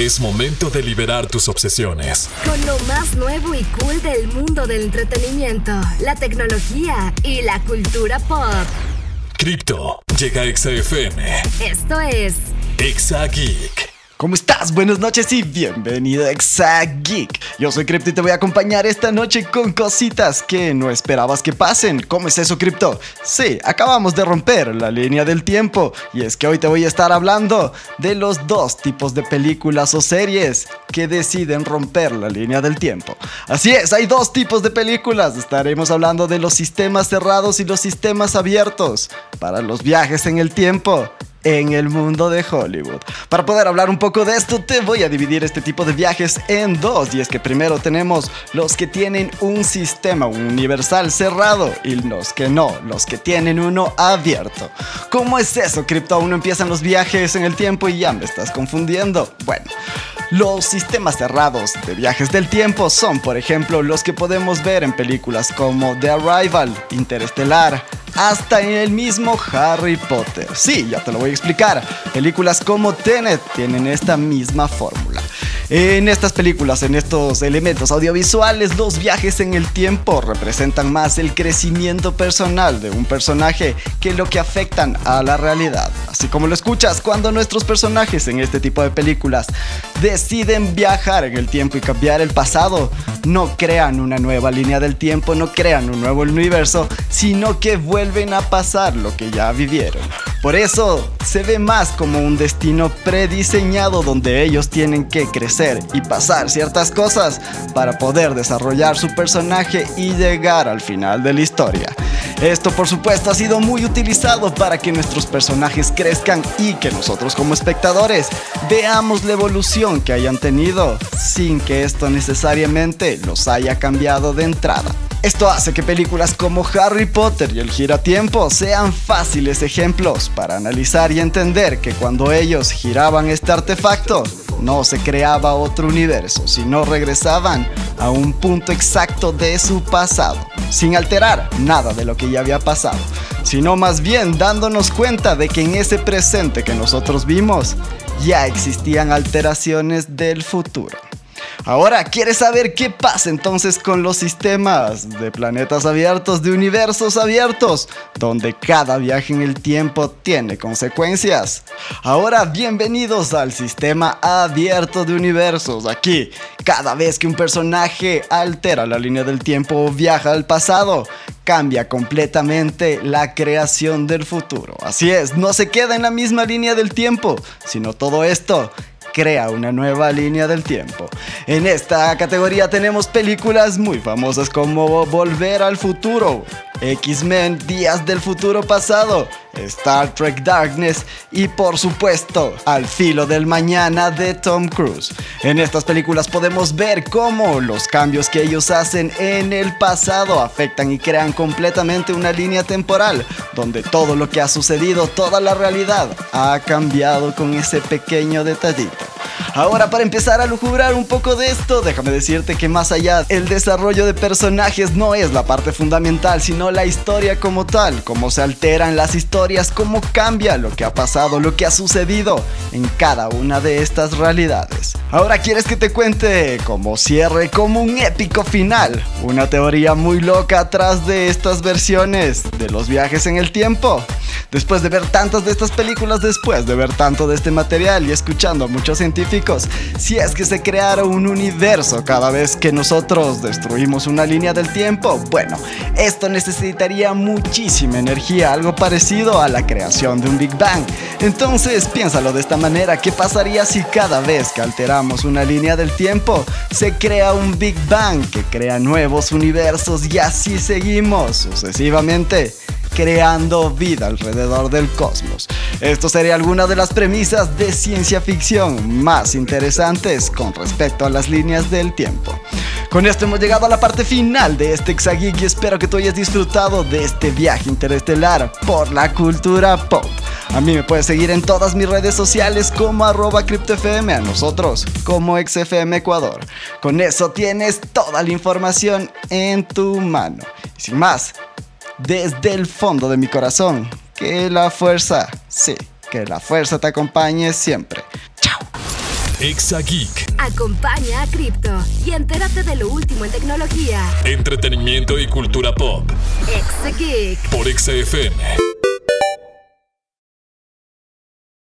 Es momento de liberar tus obsesiones. Con lo más nuevo y cool del mundo del entretenimiento, la tecnología y la cultura pop. Cripto llega a XFM. Esto es Exa Geek. ¿Cómo estás? Buenas noches y bienvenido a Exact Geek. Yo soy Crypto y te voy a acompañar esta noche con cositas que no esperabas que pasen. ¿Cómo es eso, Crypto? Sí, acabamos de romper la línea del tiempo y es que hoy te voy a estar hablando de los dos tipos de películas o series que deciden romper la línea del tiempo. Así es, hay dos tipos de películas. Estaremos hablando de los sistemas cerrados y los sistemas abiertos para los viajes en el tiempo en el mundo de Hollywood. Para poder hablar un poco de esto, te voy a dividir este tipo de viajes en dos. Y es que primero tenemos los que tienen un sistema universal cerrado y los que no, los que tienen uno abierto. ¿Cómo es eso, Crypto? Uno empiezan los viajes en el tiempo y ya me estás confundiendo. Bueno. Los sistemas cerrados de viajes del tiempo son, por ejemplo, los que podemos ver en películas como The Arrival, Interestelar, hasta en el mismo Harry Potter. Sí, ya te lo voy a explicar. Películas como Tenet tienen esta misma fórmula. En estas películas, en estos elementos audiovisuales, los viajes en el tiempo representan más el crecimiento personal de un personaje que lo que afectan a la realidad. Así como lo escuchas, cuando nuestros personajes en este tipo de películas deciden viajar en el tiempo y cambiar el pasado, no crean una nueva línea del tiempo, no crean un nuevo universo, sino que vuelven a pasar lo que ya vivieron. Por eso se ve más como un destino prediseñado donde ellos tienen que crecer y pasar ciertas cosas para poder desarrollar su personaje y llegar al final de la historia. Esto por supuesto ha sido muy utilizado para que nuestros personajes crezcan y que nosotros como espectadores veamos la evolución que hayan tenido sin que esto necesariamente los haya cambiado de entrada. Esto hace que películas como Harry Potter y El Giratiempo sean fáciles ejemplos para analizar y entender que cuando ellos giraban este artefacto, no se creaba otro universo, sino regresaban a un punto exacto de su pasado, sin alterar nada de lo que ya había pasado, sino más bien dándonos cuenta de que en ese presente que nosotros vimos ya existían alteraciones del futuro. Ahora, ¿quieres saber qué pasa entonces con los sistemas de planetas abiertos, de universos abiertos, donde cada viaje en el tiempo tiene consecuencias? Ahora, bienvenidos al sistema abierto de universos. Aquí, cada vez que un personaje altera la línea del tiempo o viaja al pasado, cambia completamente la creación del futuro. Así es, no se queda en la misma línea del tiempo, sino todo esto crea una nueva línea del tiempo. En esta categoría tenemos películas muy famosas como Volver al Futuro, X-Men Días del Futuro Pasado, Star Trek Darkness y por supuesto Al Filo del Mañana de Tom Cruise. En estas películas podemos ver cómo los cambios que ellos hacen en el pasado afectan y crean completamente una línea temporal donde todo lo que ha sucedido, toda la realidad ha cambiado con ese pequeño detallito. Ahora para empezar a lujubrar un poco de esto, déjame decirte que más allá el desarrollo de personajes no es la parte fundamental, sino la historia como tal, cómo se alteran las historias, cómo cambia lo que ha pasado, lo que ha sucedido en cada una de estas realidades. Ahora quieres que te cuente como cierre, como un épico final, una teoría muy loca atrás de estas versiones de los viajes en el tiempo. Después de ver tantas de estas películas, después de ver tanto de este material y escuchando a muchos científicos, si es que se creara un universo cada vez que nosotros destruimos una línea del tiempo, bueno, esto necesitaría muchísima energía, algo parecido a la creación de un Big Bang. Entonces, piénsalo de esta manera, ¿qué pasaría si cada vez que alteramos una línea del tiempo se crea un Big Bang que crea nuevos universos y así seguimos sucesivamente? Creando vida alrededor del cosmos. Esto sería alguna de las premisas de ciencia ficción más interesantes con respecto a las líneas del tiempo. Con esto hemos llegado a la parte final de este Exageek y espero que tú hayas disfrutado de este viaje interestelar por la cultura pop. A mí me puedes seguir en todas mis redes sociales como arroba CryptoFM, a nosotros como XFM Ecuador. Con eso tienes toda la información en tu mano. Y sin más, desde el fondo de mi corazón, que la fuerza, sí, que la fuerza te acompañe siempre. Chao. Exa Geek. Acompaña a Crypto y entérate de lo último en tecnología. Entretenimiento y cultura pop. Exa Geek. Por Exa FM.